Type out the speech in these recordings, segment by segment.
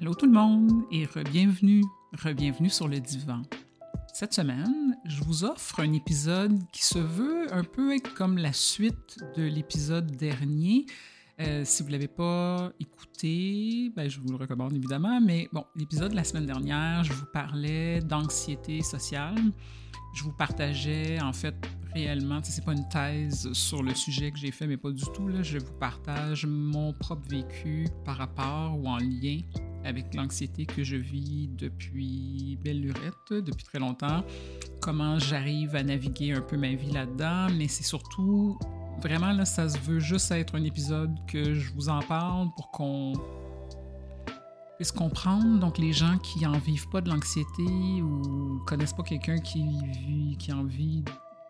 Allô tout le monde et re-bienvenue, re-bienvenue sur le divan. Cette semaine, je vous offre un épisode qui se veut un peu être comme la suite de l'épisode dernier. Euh, si vous ne l'avez pas écouté, ben, je vous le recommande évidemment, mais bon, l'épisode de la semaine dernière, je vous parlais d'anxiété sociale. Je vous partageais en fait réellement, c'est pas une thèse sur le sujet que j'ai fait, mais pas du tout. Là, je vous partage mon propre vécu par rapport ou en lien avec l'anxiété que je vis depuis belle lurette, depuis très longtemps, comment j'arrive à naviguer un peu ma vie là-dedans, mais c'est surtout, vraiment, là, ça se veut juste être un épisode que je vous en parle pour qu'on puisse comprendre, donc les gens qui en vivent pas de l'anxiété ou connaissent pas quelqu'un qui, vit, qui en vit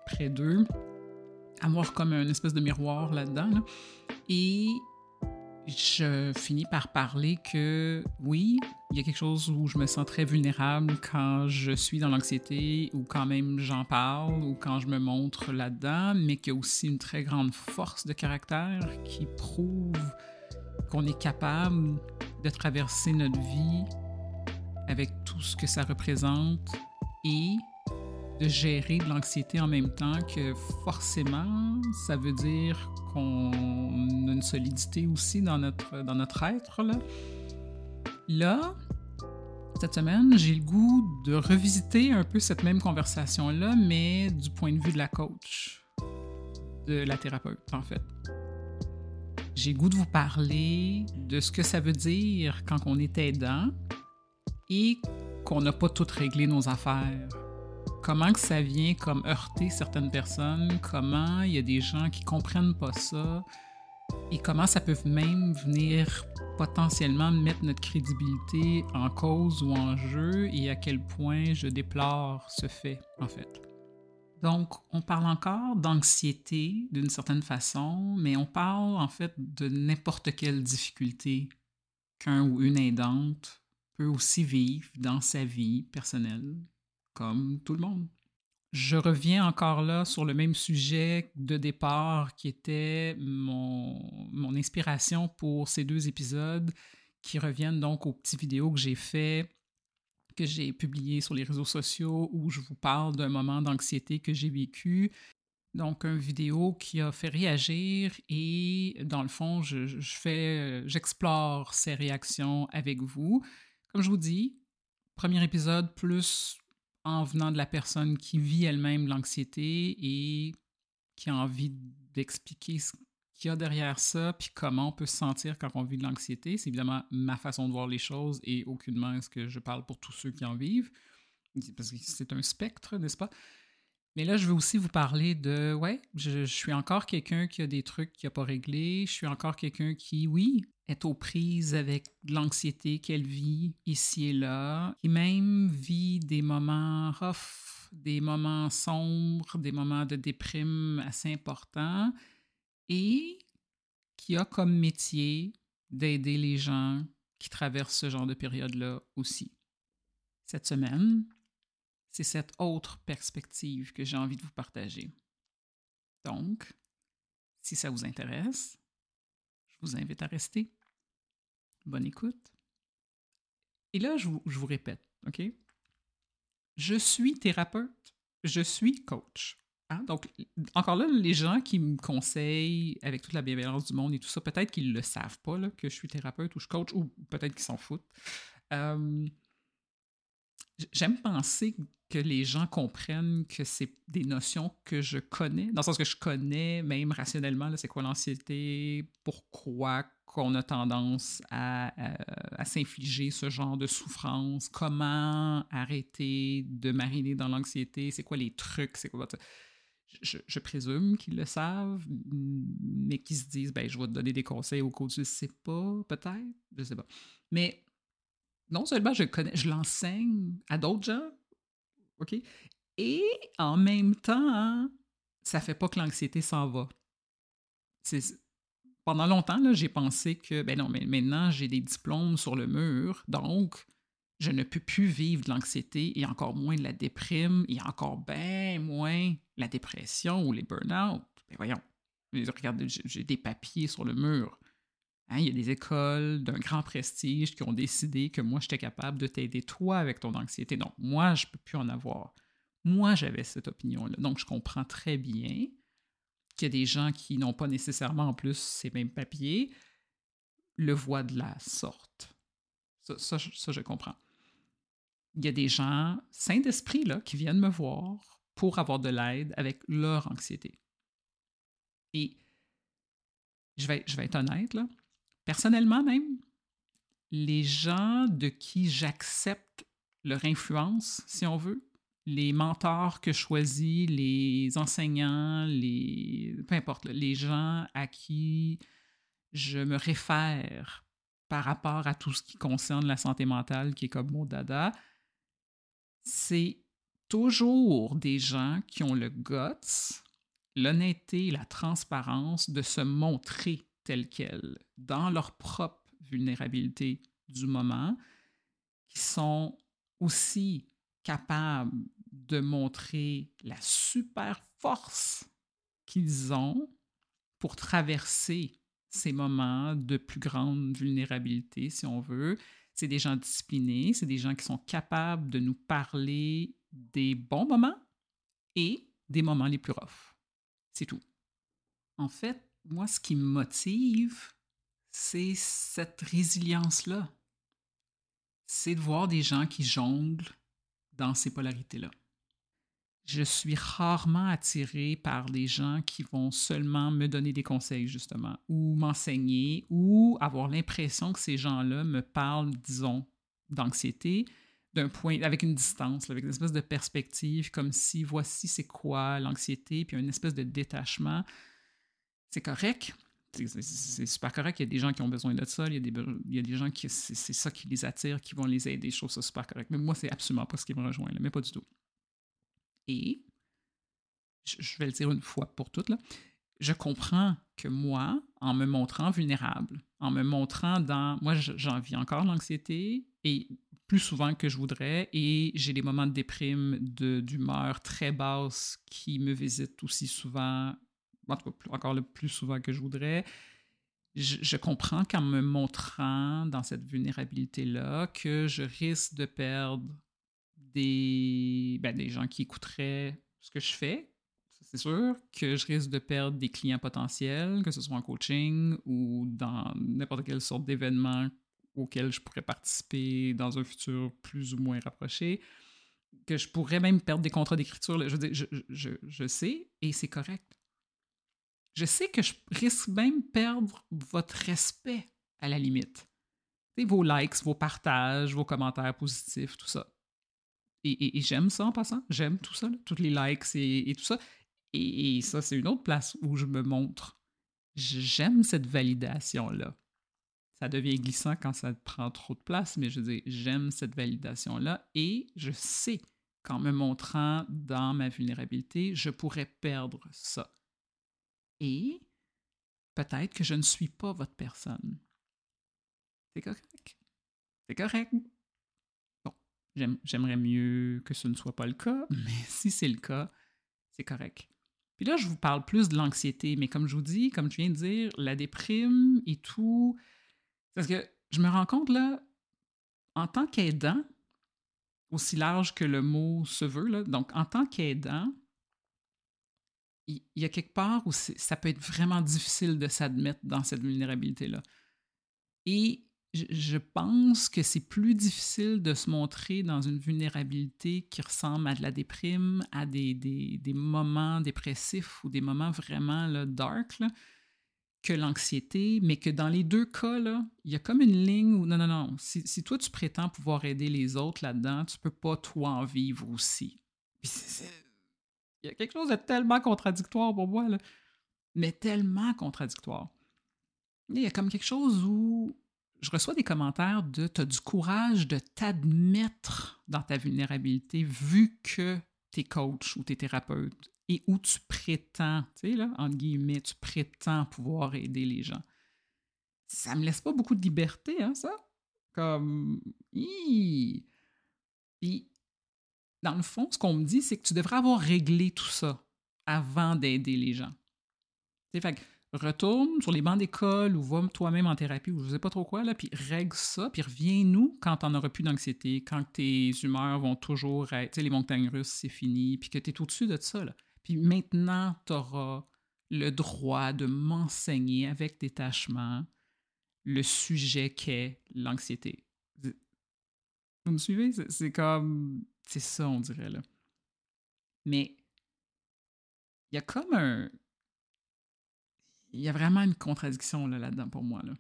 près d'eux, avoir comme une espèce de miroir là-dedans. Et je finis par parler que oui, il y a quelque chose où je me sens très vulnérable quand je suis dans l'anxiété ou quand même j'en parle ou quand je me montre là-dedans, mais qu'il y a aussi une très grande force de caractère qui prouve qu'on est capable de traverser notre vie avec tout ce que ça représente et de gérer de l'anxiété en même temps que forcément, ça veut dire qu'on a une solidité aussi dans notre, dans notre être. Là. là, cette semaine, j'ai le goût de revisiter un peu cette même conversation-là, mais du point de vue de la coach, de la thérapeute, en fait. J'ai le goût de vous parler de ce que ça veut dire quand on est aidant et qu'on n'a pas tout réglé nos affaires comment que ça vient comme heurter certaines personnes, comment il y a des gens qui comprennent pas ça et comment ça peut même venir potentiellement mettre notre crédibilité en cause ou en jeu et à quel point je déplore ce fait en fait. Donc, on parle encore d'anxiété d'une certaine façon, mais on parle en fait de n'importe quelle difficulté qu'un ou une aidante peut aussi vivre dans sa vie personnelle, comme tout le monde. Je reviens encore là sur le même sujet de départ qui était mon, mon inspiration pour ces deux épisodes qui reviennent donc aux petites vidéos que j'ai fait que j'ai publié sur les réseaux sociaux où je vous parle d'un moment d'anxiété que j'ai vécu. Donc, une vidéo qui a fait réagir et dans le fond, je, je fais, j'explore ces réactions avec vous. Comme je vous dis, premier épisode plus en venant de la personne qui vit elle-même l'anxiété et qui a envie d'expliquer ce qu'il y a derrière ça, puis comment on peut se sentir quand on vit de l'anxiété. C'est évidemment ma façon de voir les choses et aucunement est-ce que je parle pour tous ceux qui en vivent, parce que c'est un spectre, n'est-ce pas? Mais là, je veux aussi vous parler de, ouais, je, suis encore quelqu'un qui a des trucs qui n'a pas réglé. Je suis encore quelqu'un qui, oui, est aux prises avec l'anxiété qu'elle vit ici et là, qui même vit des moments rough, des moments sombres, des moments de déprime assez importants et qui a comme métier d'aider les gens qui traversent ce genre de période-là aussi. Cette semaine, c'est cette autre perspective que j'ai envie de vous partager. Donc, si ça vous intéresse, vous invite à rester. Bonne écoute. Et là, je vous, répète, OK? Je suis thérapeute, je suis coach. Hein? Donc, encore là, les gens qui me conseillent avec toute la bienveillance du monde et tout ça, peut-être qu'ils ne le savent pas là, que je suis thérapeute ou je coach, ou peut-être qu'ils s'en foutent. Euh, J'aime penser que les gens comprennent que c'est des notions que je connais, dans le sens que je connais même rationnellement, c'est quoi l'anxiété, pourquoi qu'on a tendance à, à, s'infliger ce genre de souffrance, comment arrêter de mariner dans l'anxiété, c'est quoi les trucs, c'est quoi... Je, je, présume qu'ils le savent, mais qu'ils se disent, ben, je vais te donner des conseils au coach, je sais pas, peut-être, je sais pas. Mais non seulement je connais, je l'enseigne à d'autres gens, OK? Et en même temps, ça fait pas que l'anxiété s'en va. Pendant longtemps, j'ai pensé que, ben non, mais maintenant, j'ai des diplômes sur le mur, donc je ne peux plus vivre de l'anxiété et encore moins de la déprime et encore bien moins la dépression ou les burn-out. Ben voyons, regarde, j'ai des papiers sur le mur. Hein, il y a des écoles d'un grand prestige qui ont décidé que moi, j'étais capable de t'aider toi avec ton anxiété. Donc, moi, je ne peux plus en avoir. Moi, j'avais cette opinion-là. Donc, je comprends très bien qu'il y a des gens qui n'ont pas nécessairement en plus ces mêmes papiers, le voient de la sorte. Ça, je comprends. Il y a des gens sains d'esprit là, qui viennent me voir pour avoir de l'aide avec leur anxiété. Et je vais, je vais être honnête, là, personnellement même, les gens de qui j'accepte leur influence, si on veut, les mentors que je choisis, les enseignants, les peu importe, les gens à qui je me réfère par rapport à tout ce qui concerne la santé mentale, qui est comme mon dada, c'est toujours des gens qui ont le guts, l'honnêteté, la transparence de se montrer tels quels dans leur propre vulnérabilité du moment, qui sont aussi capables de montrer la super force qu'ils ont pour traverser ces moments de plus grande vulnérabilité, si on veut. C'est des gens disciplinés, c'est des gens qui sont capables de nous parler des bons moments et des moments les plus roughs. C'est tout. En fait, moi, ce qui me motive, c'est cette résilience-là. C'est de voir des gens qui jonglent dans ces polarités-là je suis rarement attirée par des gens qui vont seulement me donner des conseils, justement, ou m'enseigner, ou avoir l'impression que ces gens-là me parlent, disons, d'anxiété, d'un point, avec une distance, avec une espèce de perspective, comme si voici c'est quoi l'anxiété, puis une espèce de détachement. C'est correct. C'est super correct. Il y a des gens qui ont besoin de ça. Il y a des, il y a des gens qui, c'est ça qui les attire, qui vont les aider. Je trouve ça super correct. Mais moi, c'est absolument pas ce qui me rejoint, mais pas du tout. Et, je vais le dire une fois pour toutes, là, je comprends que moi, en me montrant vulnérable, en me montrant dans... Moi, j'en vis encore l'anxiété et plus souvent que je voudrais et j'ai des moments de déprime, d'humeur très basse qui me visitent aussi souvent, en tout cas encore le plus souvent que je voudrais. Je, comprends qu'en me montrant dans cette vulnérabilité-là que je risque de perdre des, ben, des gens qui écouteraient ce que je fais, c'est sûr, que je risque de perdre des clients potentiels, que ce soit en coaching ou dans n'importe quelle sorte d'événement auquel je pourrais participer dans un futur plus ou moins rapproché, que je pourrais même perdre des contrats d'écriture. Je sais, et c'est correct. Je sais que je risque même perdre votre respect à la limite. vos likes, vos partages, vos commentaires positifs, tout ça. Et, j'aime ça en passant. J'aime tout ça, tous les likes et, tout ça. Et, ça, c'est une autre place où je me montre. J'aime cette validation-là. Ça devient glissant quand ça prend trop de place, mais je dis, j'aime cette validation-là et je sais qu'en me montrant dans ma vulnérabilité, je pourrais perdre ça. Et peut-être que je ne suis pas votre personne. C'est correct. C'est correct. J'aimerais mieux que ce ne soit pas le cas, mais si c'est le cas, c'est correct. Puis là, je vous parle plus de l'anxiété, mais comme je vous dis, comme tu viens de dire, la déprime et tout, parce que je me rends compte là, en tant qu'aidant, aussi large que le mot se veut, là, donc en tant qu'aidant, il y, a quelque part où ça peut être vraiment difficile de s'admettre dans cette vulnérabilité-là. Et je pense que c'est plus difficile de se montrer dans une vulnérabilité qui ressemble à de la déprime, à des, des, moments dépressifs ou des moments vraiment là, dark que l'anxiété, mais que dans les deux cas, il y a comme une ligne où non, non, non, si, si toi tu prétends pouvoir aider les autres là-dedans, tu peux pas toi en vivre aussi. Il y a quelque chose de tellement contradictoire pour moi, là, mais tellement contradictoire. Il y a comme quelque chose où je reçois des commentaires de tu as du courage de t'admettre dans ta vulnérabilité vu que tu es coach ou tu es thérapeute et où tu prétends, tu sais, là, entre guillemets, tu prétends pouvoir aider les gens. Ça me laisse pas beaucoup de liberté, hein, ça? Comme. Puis, dans le fond, ce qu'on me dit, c'est que tu devrais avoir réglé tout ça avant d'aider les gens. Fait retourne sur les bancs d'école ou va toi-même en thérapie ou je sais pas trop quoi, là, puis règle ça, puis reviens-nous quand t'en auras plus d'anxiété, quand tes humeurs vont toujours être, tu sais, les montagnes russes, c'est fini, puis que tu es au-dessus de ça, là. Puis maintenant, tu auras le droit de m'enseigner avec détachement le sujet qu'est l'anxiété. Vous me suivez? C'est comme... C'est ça, on dirait, là. Mais il y a comme un il y a vraiment une contradiction là, là-dedans pour moi. Là.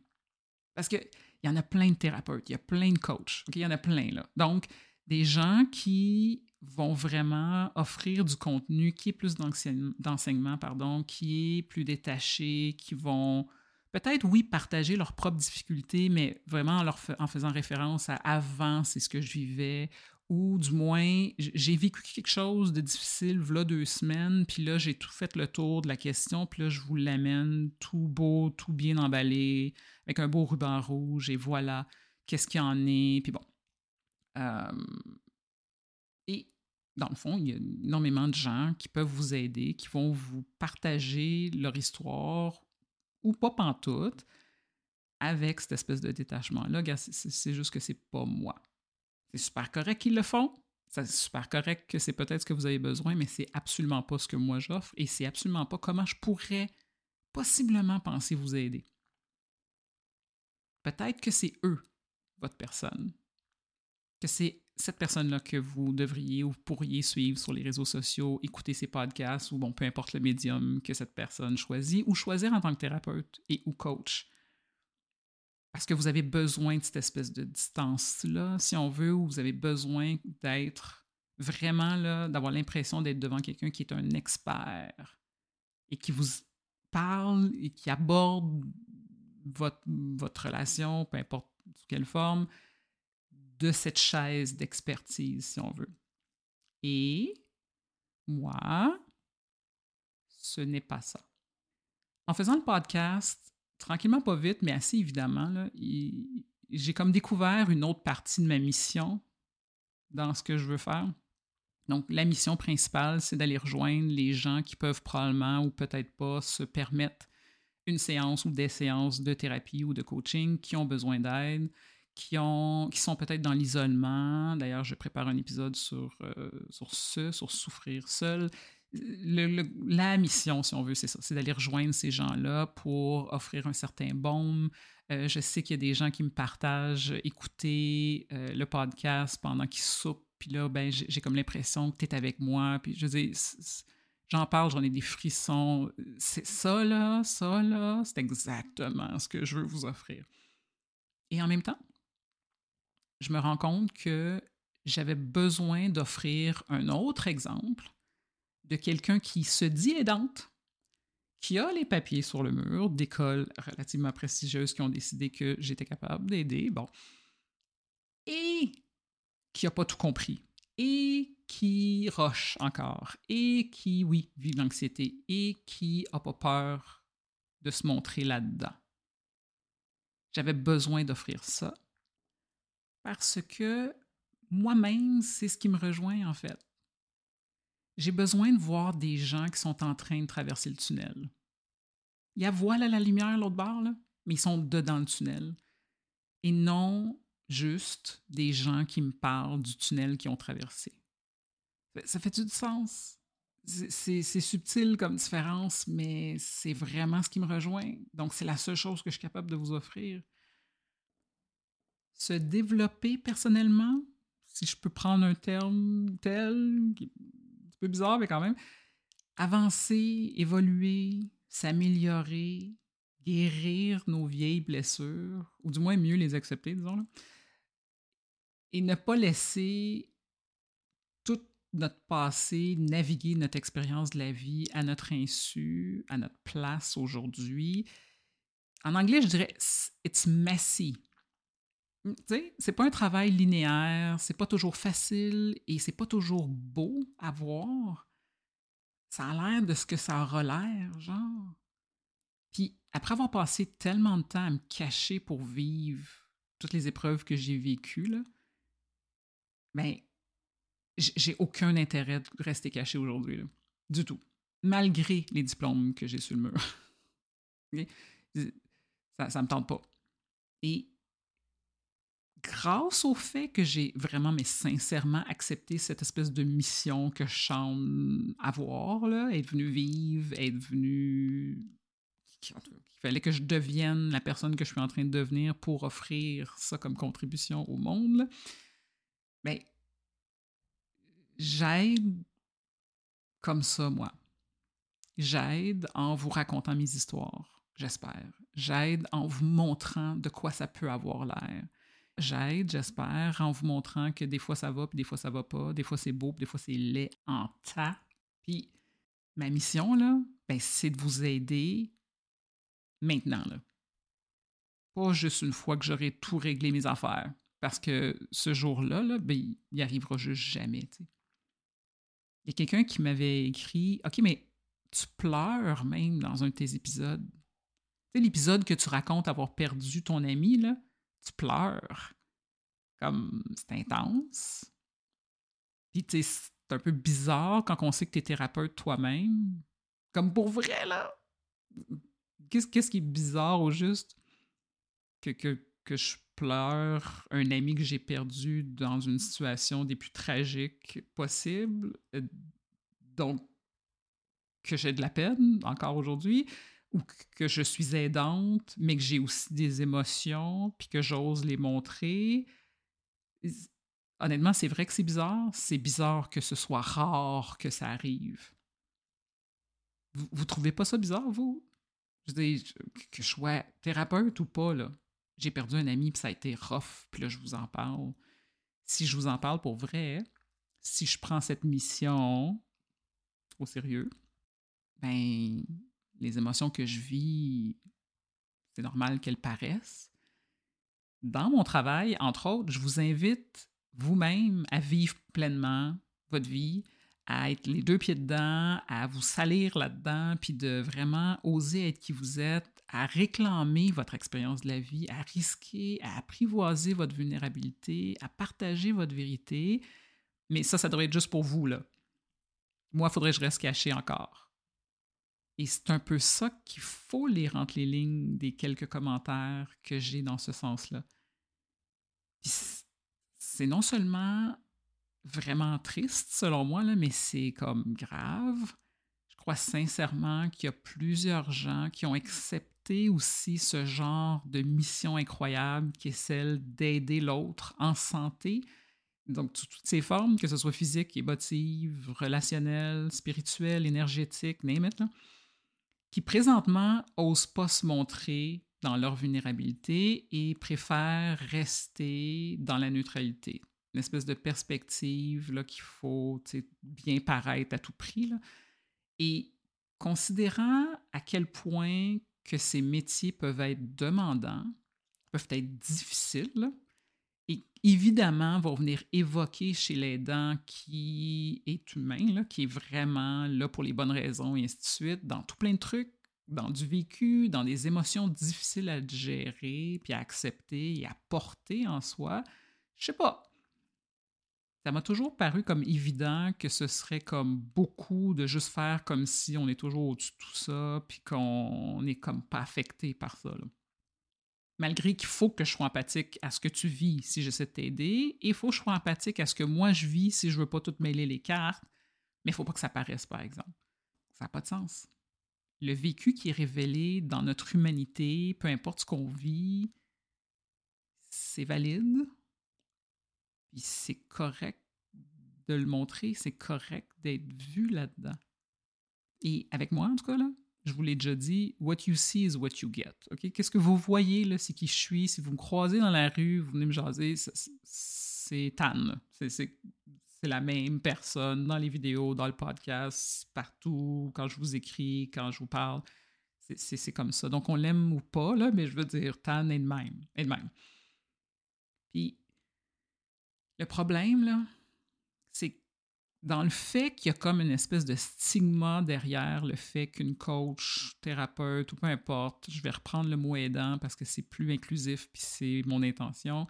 Parce qu'il y en a plein de thérapeutes, il y a plein de coachs, il y en a plein. Là. Donc, des gens qui vont vraiment offrir du contenu qui est plus d'enseignement, pardon, qui est plus détaché, qui vont peut-être, oui, partager leurs propres difficultés, mais vraiment en, leur en faisant référence à avant, c'est ce que je vivais, ou du moins, j'ai vécu quelque chose de difficile, voilà deux semaines, puis là, j'ai tout fait le tour de la question, puis là, je vous l'amène tout beau, tout bien emballé, avec un beau ruban rouge, et voilà, qu'est-ce qu'il y en est, puis bon. Euh, et dans le fond, il y a énormément de gens qui peuvent vous aider, qui vont vous partager leur histoire, ou pas pantoute, avec cette espèce de détachement-là. C'est juste que c'est pas moi. C'est super correct qu'ils le font. C'est super correct que c'est peut-être ce que vous avez besoin, mais c'est absolument pas ce que moi j'offre et c'est absolument pas comment je pourrais possiblement penser vous aider. Peut-être que c'est eux, votre personne. Que c'est cette personne-là que vous devriez ou pourriez suivre sur les réseaux sociaux, écouter ses podcasts ou bon, peu importe le médium que cette personne choisit, ou choisir en tant que thérapeute et ou coach parce que vous avez besoin de cette espèce de distance-là, si on veut, ou vous avez besoin d'être vraiment là, d'avoir l'impression d'être devant quelqu'un qui est un expert et qui vous parle et qui aborde votre, votre relation, peu importe sous quelle forme, de cette chaise d'expertise, si on veut. Et moi, ce n'est pas ça. En faisant le podcast, tranquillement, pas vite, mais assez évidemment, j'ai comme découvert une autre partie de ma mission dans ce que je veux faire. Donc, la mission principale, c'est d'aller rejoindre les gens qui peuvent probablement ou peut-être pas se permettre une séance ou des séances de thérapie ou de coaching, qui ont besoin d'aide, qui, ont, qui sont peut-être dans l'isolement. D'ailleurs, je prépare un épisode sur, euh, sur ce, sur souffrir seul la mission, si on veut, c'est ça, c'est d'aller rejoindre ces gens-là pour offrir un certain baume. Euh, je sais qu'il y a des gens qui me partagent écouter euh, le podcast pendant qu'ils soupent, puis là, ben, j'ai comme l'impression que tu es avec moi, puis je dis, j'en parle, j'en ai des frissons. C'est ça, là, ça, là, c'est exactement ce que je veux vous offrir. Et en même temps, je me rends compte que j'avais besoin d'offrir un autre exemple de quelqu'un qui se dit aidante, qui a les papiers sur le mur d'écoles relativement prestigieuses qui ont décidé que j'étais capable d'aider, bon, et qui n'a pas tout compris, et qui roche encore, et qui, oui, vit l'anxiété, et qui n'a pas peur de se montrer là-dedans. J'avais besoin d'offrir ça parce que moi-même, c'est ce qui me rejoint en fait j'ai besoin de voir des gens qui sont en train de traverser le tunnel. Il y a voilà la lumière l'autre bord, là, mais ils sont dedans le tunnel. Et non juste des gens qui me parlent du tunnel qu'ils ont traversé. Ça fait du sens? C'est subtil comme différence, mais c'est vraiment ce qui me rejoint. Donc, c'est la seule chose que je suis capable de vous offrir. Se développer personnellement, si je peux prendre un terme tel, bizarre, mais quand même. Avancer, évoluer, s'améliorer, guérir nos vieilles blessures, ou du moins mieux les accepter, disons. Et ne pas laisser tout notre passé naviguer notre expérience de la vie à notre insu, à notre place aujourd'hui. En anglais, je dirais it's messy. Tu sais, c'est pas un travail linéaire, c'est pas toujours facile et c'est pas toujours beau à voir. Ça a l'air de ce que ça aura l'air, genre. Puis après avoir passé tellement de temps à me cacher pour vivre toutes les épreuves que j'ai vécues, ben, j'ai aucun intérêt de rester caché aujourd'hui, du tout. Malgré les diplômes que j'ai sur le mur. Ça, ça me tente pas. Et grâce au fait que j'ai vraiment, mais sincèrement, accepté cette espèce de mission que je semble avoir, là, être venu vivre, être venu. Il fallait que je devienne la personne que je suis en train de devenir pour offrir ça comme contribution au monde. Mais ben, j'aide comme ça, moi. J'aide en vous racontant mes histoires, j'espère. J'aide en vous montrant de quoi ça peut avoir l'air j'aide, j'espère, en vous montrant que des fois ça va, puis des fois ça va pas, des fois c'est beau, puis des fois c'est laid en tas. Puis ma mission, là, ben, c'est de vous aider maintenant, là. Pas juste une fois que j'aurai tout réglé mes affaires. Parce que ce jour-là, là, ben, il arrivera juste jamais, Il y a quelqu'un qui m'avait écrit OK, mais tu pleures même dans un de tes épisodes. Tu sais, l'épisode que tu racontes avoir perdu ton ami, là, tu pleures. Comme c'est intense. Puis tu sais, c'est un peu bizarre quand on sait que tu es thérapeute toi-même. Comme pour vrai, là. Qu'est-ce qui est bizarre au juste? Que, que, que je pleure un ami que j'ai perdu dans une situation des plus tragiques possibles. Euh, donc, que j'ai de la peine encore aujourd'hui? Ou que je suis aidante, mais que j'ai aussi des émotions, puis que j'ose les montrer. Honnêtement, c'est vrai que c'est bizarre. C'est bizarre que ce soit rare que ça arrive. Vous, vous trouvez pas ça bizarre, vous? Je dis, que je sois thérapeute ou pas, là. J'ai perdu un ami, puis ça a été rough, puis là, je vous en parle. Si je vous en parle pour vrai, si je prends cette mission au sérieux, ben, les émotions que je vis, c'est normal qu'elles paraissent. Dans mon travail, entre autres, je vous invite vous-même à vivre pleinement votre vie, à être les deux pieds dedans, à vous salir là-dedans, puis de vraiment oser être qui vous êtes, à réclamer votre expérience de la vie, à risquer, à apprivoiser votre vulnérabilité, à partager votre vérité. Mais ça, ça devrait être juste pour vous, là. Moi, faudrait que je reste caché encore. Et c'est un peu ça qu'il faut lire entre les lignes des quelques commentaires que j'ai dans ce sens-là. C'est non seulement vraiment triste, selon moi, là, mais c'est comme grave. Je crois sincèrement qu'il y a plusieurs gens qui ont accepté aussi ce genre de mission incroyable qui est celle d'aider l'autre en santé. Donc, toutes ces formes, que ce soit physique, émotive, relationnelle, spirituelle, énergétique, name it, là qui présentement n'osent pas se montrer dans leur vulnérabilité et préfèrent rester dans la neutralité. Une espèce de perspective qu'il faut bien paraître à tout prix. Et considérant à quel point que ces métiers peuvent être demandants, peuvent être difficiles, et évidemment vont venir évoquer chez l'aidant qui est humain, qui est vraiment là pour les bonnes raisons et ainsi de suite, dans tout plein de trucs, dans du vécu, dans des émotions difficiles à gérer, puis à accepter et à porter en soi. Je sais pas. Ça m'a toujours paru comme évident que ce serait comme beaucoup de juste faire comme si on est toujours au-dessus de tout ça, puis qu'on n'est comme pas affecté par ça. Là malgré qu'il faut que je sois empathique à ce que tu vis si j'essaie de t'aider, et il faut que je sois empathique à ce que moi je vis si je veux pas tout mêler les cartes, mais il faut pas que ça paraisse, par exemple. Ça n'a pas de sens. Le vécu qui est révélé dans notre humanité, peu importe ce qu'on vit, c'est valide, puis c'est correct de le montrer, c'est correct d'être vu là-dedans. Et avec moi, en tout cas, là, je vous l'ai déjà dit, what you see is what you get. Ok, Qu'est-ce que vous voyez, là, c'est qui je suis? Si vous me croisez dans la rue, vous venez me jaser, c'est Tan. C'est la même personne dans les vidéos, dans le podcast, partout, quand je vous écris, quand je vous parle. C'est comme ça. Donc, on l'aime ou pas, là, mais je veux dire, Tan est de même. Est de même. Puis, le problème, là, c'est dans le fait qu'il y a comme une espèce de stigma derrière le fait qu'une coach, thérapeute ou peu importe, je vais reprendre le mot aidant parce que c'est plus inclusif puis c'est mon intention,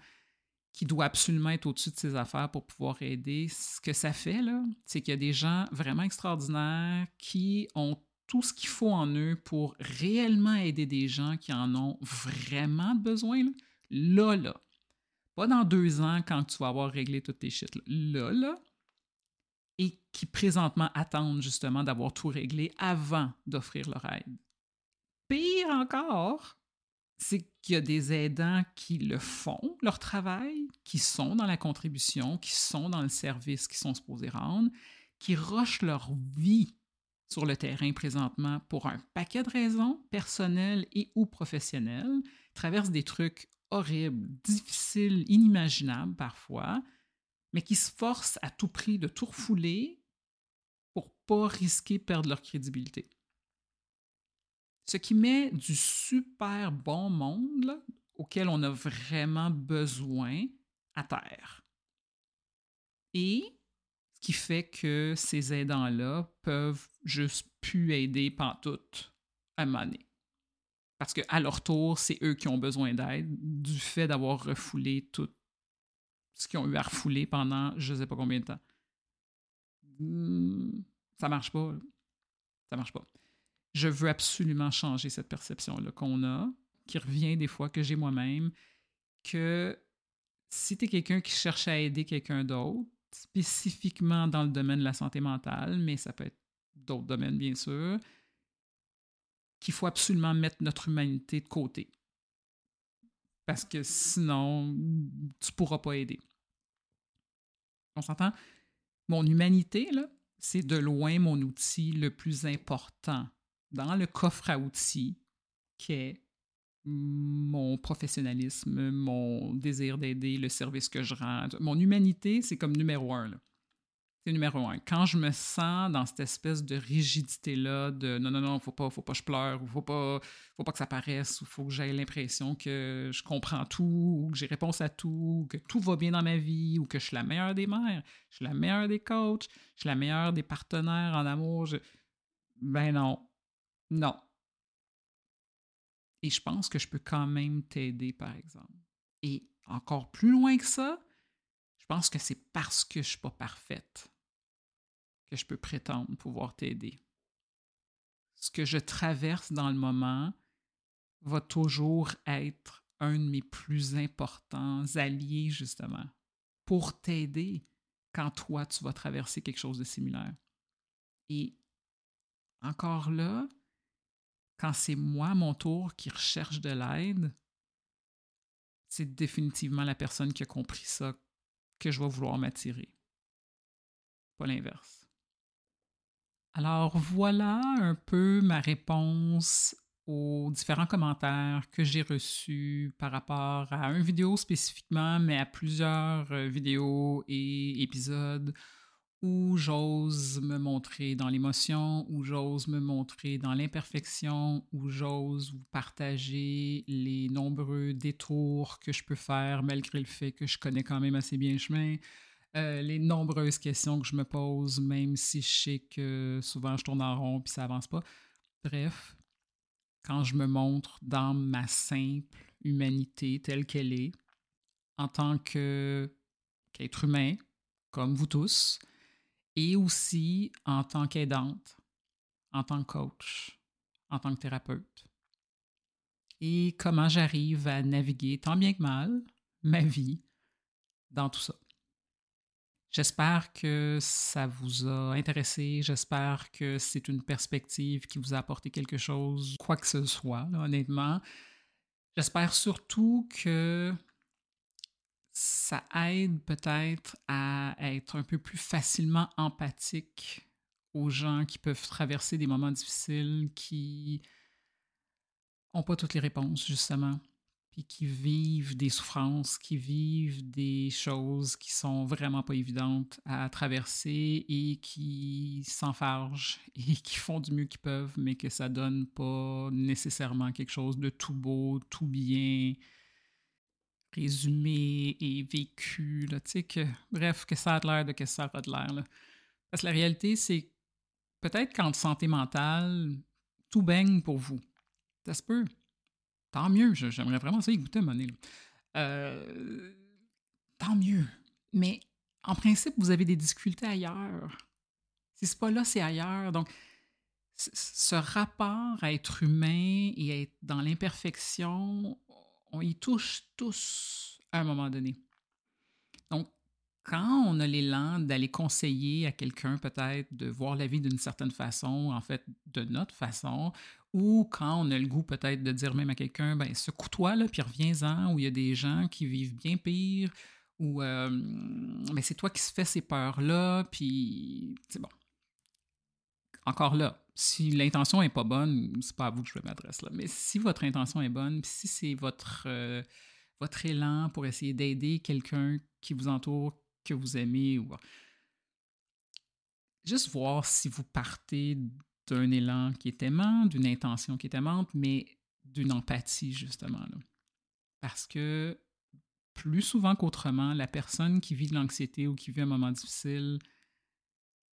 qui doit absolument être au-dessus de ses affaires pour pouvoir aider. Ce que ça fait, là, c'est qu'il y a des gens vraiment extraordinaires qui ont tout ce qu'il faut en eux pour réellement aider des gens qui en ont vraiment besoin, là, là, pas dans deux ans quand tu vas avoir réglé toutes tes shit, là, là, et qui présentement attendent justement d'avoir tout réglé avant d'offrir leur aide. Pire encore, c'est qu'il y a des aidants qui le font, leur travail, qui sont dans la contribution, qui sont dans le service qu'ils sont supposés rendre, qui rushent leur vie sur le terrain présentement pour un paquet de raisons, personnelles et ou professionnelles, traversent des trucs horribles, difficiles, inimaginables parfois, mais qui se forcent à tout prix de tout refouler pour pas risquer de perdre leur crédibilité. Ce qui met du super bon monde auquel on a vraiment besoin à terre. Et ce qui fait que ces aidants-là peuvent juste plus aider pantoute à donné. Parce qu'à leur tour, c'est eux qui ont besoin d'aide du fait d'avoir refoulé tout ce qu'ils ont eu à refouler pendant je sais pas combien de temps. Hmm, ça marche pas. Ça marche pas. Je veux absolument changer cette perception-là qu'on a, qui revient des fois que j'ai moi-même, que si tu es quelqu'un qui cherche à aider quelqu'un d'autre, spécifiquement dans le domaine de la santé mentale, mais ça peut être d'autres domaines bien sûr, qu'il faut absolument mettre notre humanité de côté parce que sinon, tu pourras pas aider. On s'entend? Mon humanité, c'est de loin mon outil le plus important dans le coffre à outils qui est mon professionnalisme, mon désir d'aider, le service que je rends. Mon humanité, c'est comme numéro un. C'est numéro un. Quand je me sens dans cette espèce de rigidité-là, de non, non, non, faut pas, faut pas que je pleure, ou faut pas, faut pas que ça paraisse, ou faut que j'aie l'impression que je comprends tout, ou que j'ai réponse à tout, ou que tout va bien dans ma vie, ou que je suis la meilleure des mères, je suis la meilleure des coachs, je suis la meilleure des partenaires en amour. Ben non. Non. Et je pense que je peux quand même t'aider, par exemple. Et encore plus loin que ça, je pense que c'est parce que je ne suis pas parfaite que je peux prétendre pouvoir t'aider. Ce que je traverse dans le moment va toujours être un de mes plus importants alliés, justement, pour t'aider quand toi, tu vas traverser quelque chose de similaire. Et encore là, quand c'est moi, mon tour, qui recherche de l'aide, c'est définitivement la personne qui a compris ça que je vais vouloir m'attirer. Pas l'inverse. Alors voilà un peu ma réponse aux différents commentaires que j'ai reçus par rapport à une vidéo spécifiquement, mais à plusieurs euh, vidéos et épisodes où j'ose me montrer dans l'émotion, où j'ose me montrer dans l'imperfection, où j'ose vous partager les nombreux détours que je peux faire malgré le fait que je connais quand même assez bien le chemin, euh, les nombreuses questions que je me pose, même si je sais que souvent je tourne en rond puis ça avance pas. Bref, quand je me montre dans ma simple humanité telle qu'elle est, en tant qu'être humain, comme vous tous, et aussi en tant qu'aidante, en tant que coach, en tant que thérapeute. Et comment j'arrive à naviguer tant bien que mal ma vie dans tout ça? J'espère que ça vous a intéressé. J'espère que c'est une perspective qui vous a apporté quelque chose, quoi que ce soit, honnêtement. J'espère surtout que ça aide peut-être à être un peu plus facilement empathique aux gens qui peuvent traverser des moments difficiles, qui n'ont pas toutes les réponses, justement puis qui vivent des souffrances, qui vivent des choses qui sont vraiment pas évidentes à traverser et qui s'enfargent et qui font du mieux qu'ils peuvent, mais que ça donne pas nécessairement quelque chose de tout beau, tout bien résumé et vécu, là, bref, que ça a l'air de que ça a de l'air, Parce que la réalité, c'est peut-être qu'en santé mentale, tout baigne pour vous. Ça se peut. Tant mieux, j'aimerais vraiment ça écouter à euh, tant mieux. Mais en principe, vous avez des difficultés ailleurs. Si c'est pas là, c'est ailleurs. Donc, ce rapport à être humain et à être dans l'imperfection, on y touche tous à un moment donné. Donc, quand on a l'élan d'aller conseiller à quelqu'un peut-être de voir la vie d'une certaine façon, en fait de notre façon, ou quand on a le goût peut-être de dire même à quelqu'un, ben secoue-toi puis reviens-en, où il y a des gens qui vivent bien pire, ou euh, ben, c'est toi qui se fais ces peurs-là, puis c'est bon. Encore là, si l'intention est pas bonne, c'est pas à vous que je m'adresse là, mais si votre intention est bonne, si c'est votre, euh, votre élan pour essayer d'aider quelqu'un qui vous entoure, que vous aimez ou juste voir si vous partez d'un élan qui est aimant, d'une intention qui est aimante, mais d'une empathie justement. Là. Parce que plus souvent qu'autrement, la personne qui vit de l'anxiété ou qui vit un moment difficile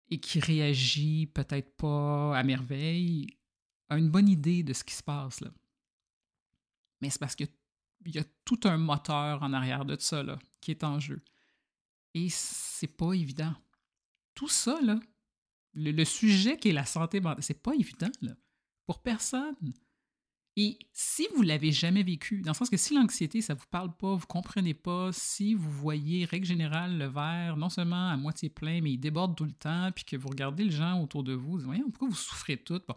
et qui réagit peut-être pas à merveille a une bonne idée de ce qui se passe là. Mais c'est parce qu'il y a tout un moteur en arrière de ça là, qui est en jeu. Et c'est pas évident. Tout ça, là, le, sujet qui est la santé c'est pas évident, pour personne. Et si vous l'avez jamais vécu, dans le sens que si l'anxiété, ça vous parle pas, vous comprenez pas, si vous voyez, règle générale, le verre non seulement à moitié plein, mais il déborde tout le temps, puis que vous regardez les gens autour de vous, vous voyez, pourquoi vous souffrez tout? Bon.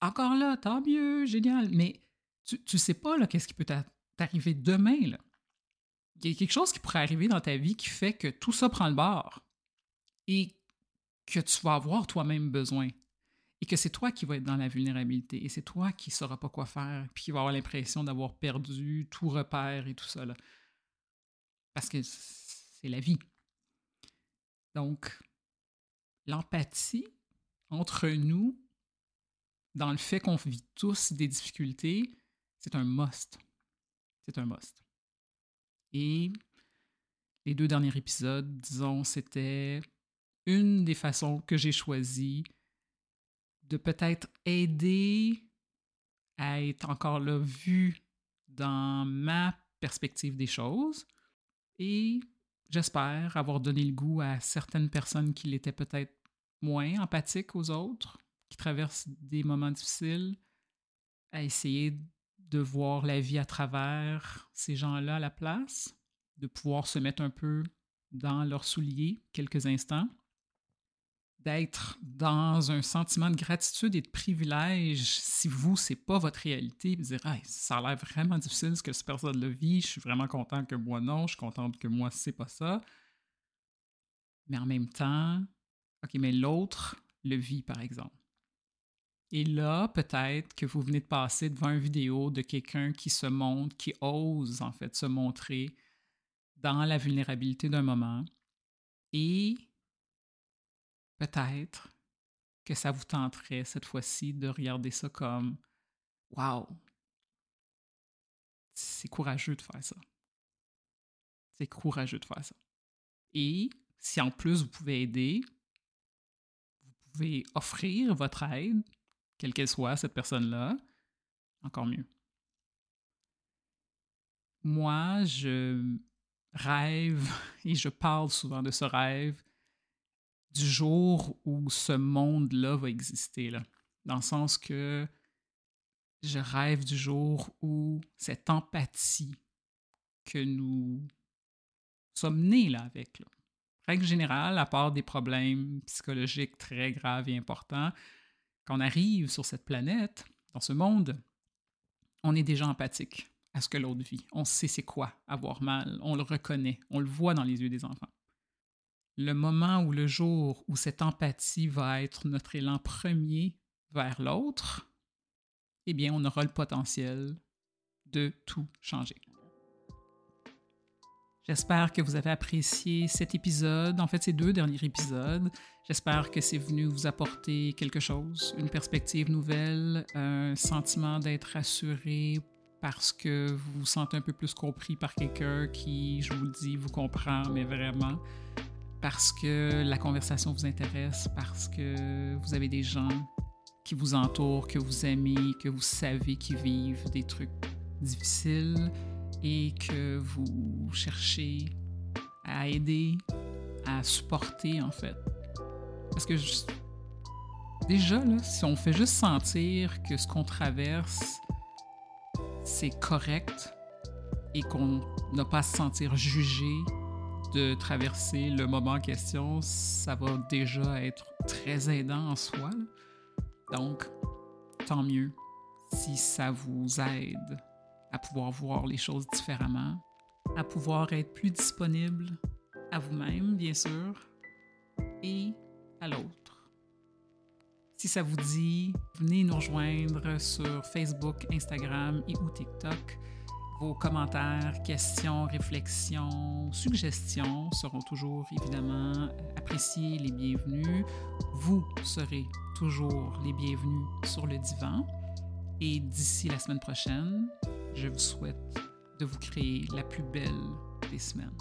Encore là, tant mieux, génial, mais tu, tu sais pas, là, qu'est-ce qui peut t'arriver demain, là il y a quelque chose qui pourrait arriver dans ta vie qui fait que tout ça prend le bord et que tu vas avoir toi-même besoin et que c'est toi qui vas être dans la vulnérabilité et c'est toi qui ne sauras pas quoi faire puis qui va avoir l'impression d'avoir perdu tout repère et tout ça. Parce que c'est la vie. Donc, l'empathie entre nous, dans le fait qu'on vit tous des difficultés, c'est un must. C'est un must. Et les deux derniers épisodes, disons, c'était une des façons que j'ai choisi de peut-être aider à être encore là vu dans ma perspective des choses et j'espère avoir donné le goût à certaines personnes qui l'étaient peut-être moins empathiques aux autres, qui traversent des moments difficiles, à essayer de voir la vie à travers ces gens-là à la place, de pouvoir se mettre un peu dans leurs souliers quelques instants, d'être dans un sentiment de gratitude et de privilège si vous, c'est pas votre réalité, vous dire ça a l'air vraiment difficile ce que cette personne le vit, je suis vraiment content que moi non, je suis contente que moi c'est pas ça. Mais en même temps, OK, mais l'autre le vit par exemple. Et là, peut-être que vous venez de passer devant une vidéo de quelqu'un qui se montre, qui ose en fait se montrer dans la vulnérabilité d'un moment. Et peut-être que ça vous tenterait cette fois-ci de regarder ça comme Wow! C'est courageux de faire ça. C'est courageux de faire ça. Et si en plus vous pouvez aider, vous pouvez offrir votre aide quelle qu'elle soit, cette personne-là, encore mieux. Moi, je rêve, et je parle souvent de ce rêve, du jour où ce monde-là va exister, là. dans le sens que je rêve du jour où cette empathie que nous sommes nés là, avec, règle générale, à part des problèmes psychologiques très graves et importants, quand on arrive sur cette planète, dans ce monde, on est déjà empathique à ce que l'autre vit. On sait c'est quoi avoir mal, on le reconnaît, on le voit dans les yeux des enfants. Le moment ou le jour où cette empathie va être notre élan premier vers l'autre, eh bien, on aura le potentiel de tout changer. J'espère que vous avez apprécié cet épisode, en fait ces deux derniers épisodes. J'espère que c'est venu vous apporter quelque chose, une perspective nouvelle, un sentiment d'être rassuré parce que vous vous sentez un peu plus compris par quelqu'un qui, je vous le dis, vous comprend, mais vraiment, parce que la conversation vous intéresse, parce que vous avez des gens qui vous entourent, que vous aimez, que vous savez qui vivent des trucs difficiles et que vous cherchez à aider, à supporter en fait. Parce que déjà, si on fait juste sentir que ce qu'on traverse, c'est correct et qu'on n'a pas à se sentir jugé de traverser le moment en question, ça va déjà être très aidant en soi. Donc, tant mieux si ça vous aide à pouvoir voir les choses différemment, à pouvoir être plus disponible à vous-même, bien sûr, et à l'autre. Si ça vous dit, venez nous rejoindre sur Facebook, Instagram et ou TikTok. Vos commentaires, questions, réflexions, suggestions seront toujours évidemment appréciés, les bienvenus. Vous serez toujours les bienvenus sur le divan. Et d'ici la semaine prochaine, je vous souhaite de vous créer la plus belle des semaines.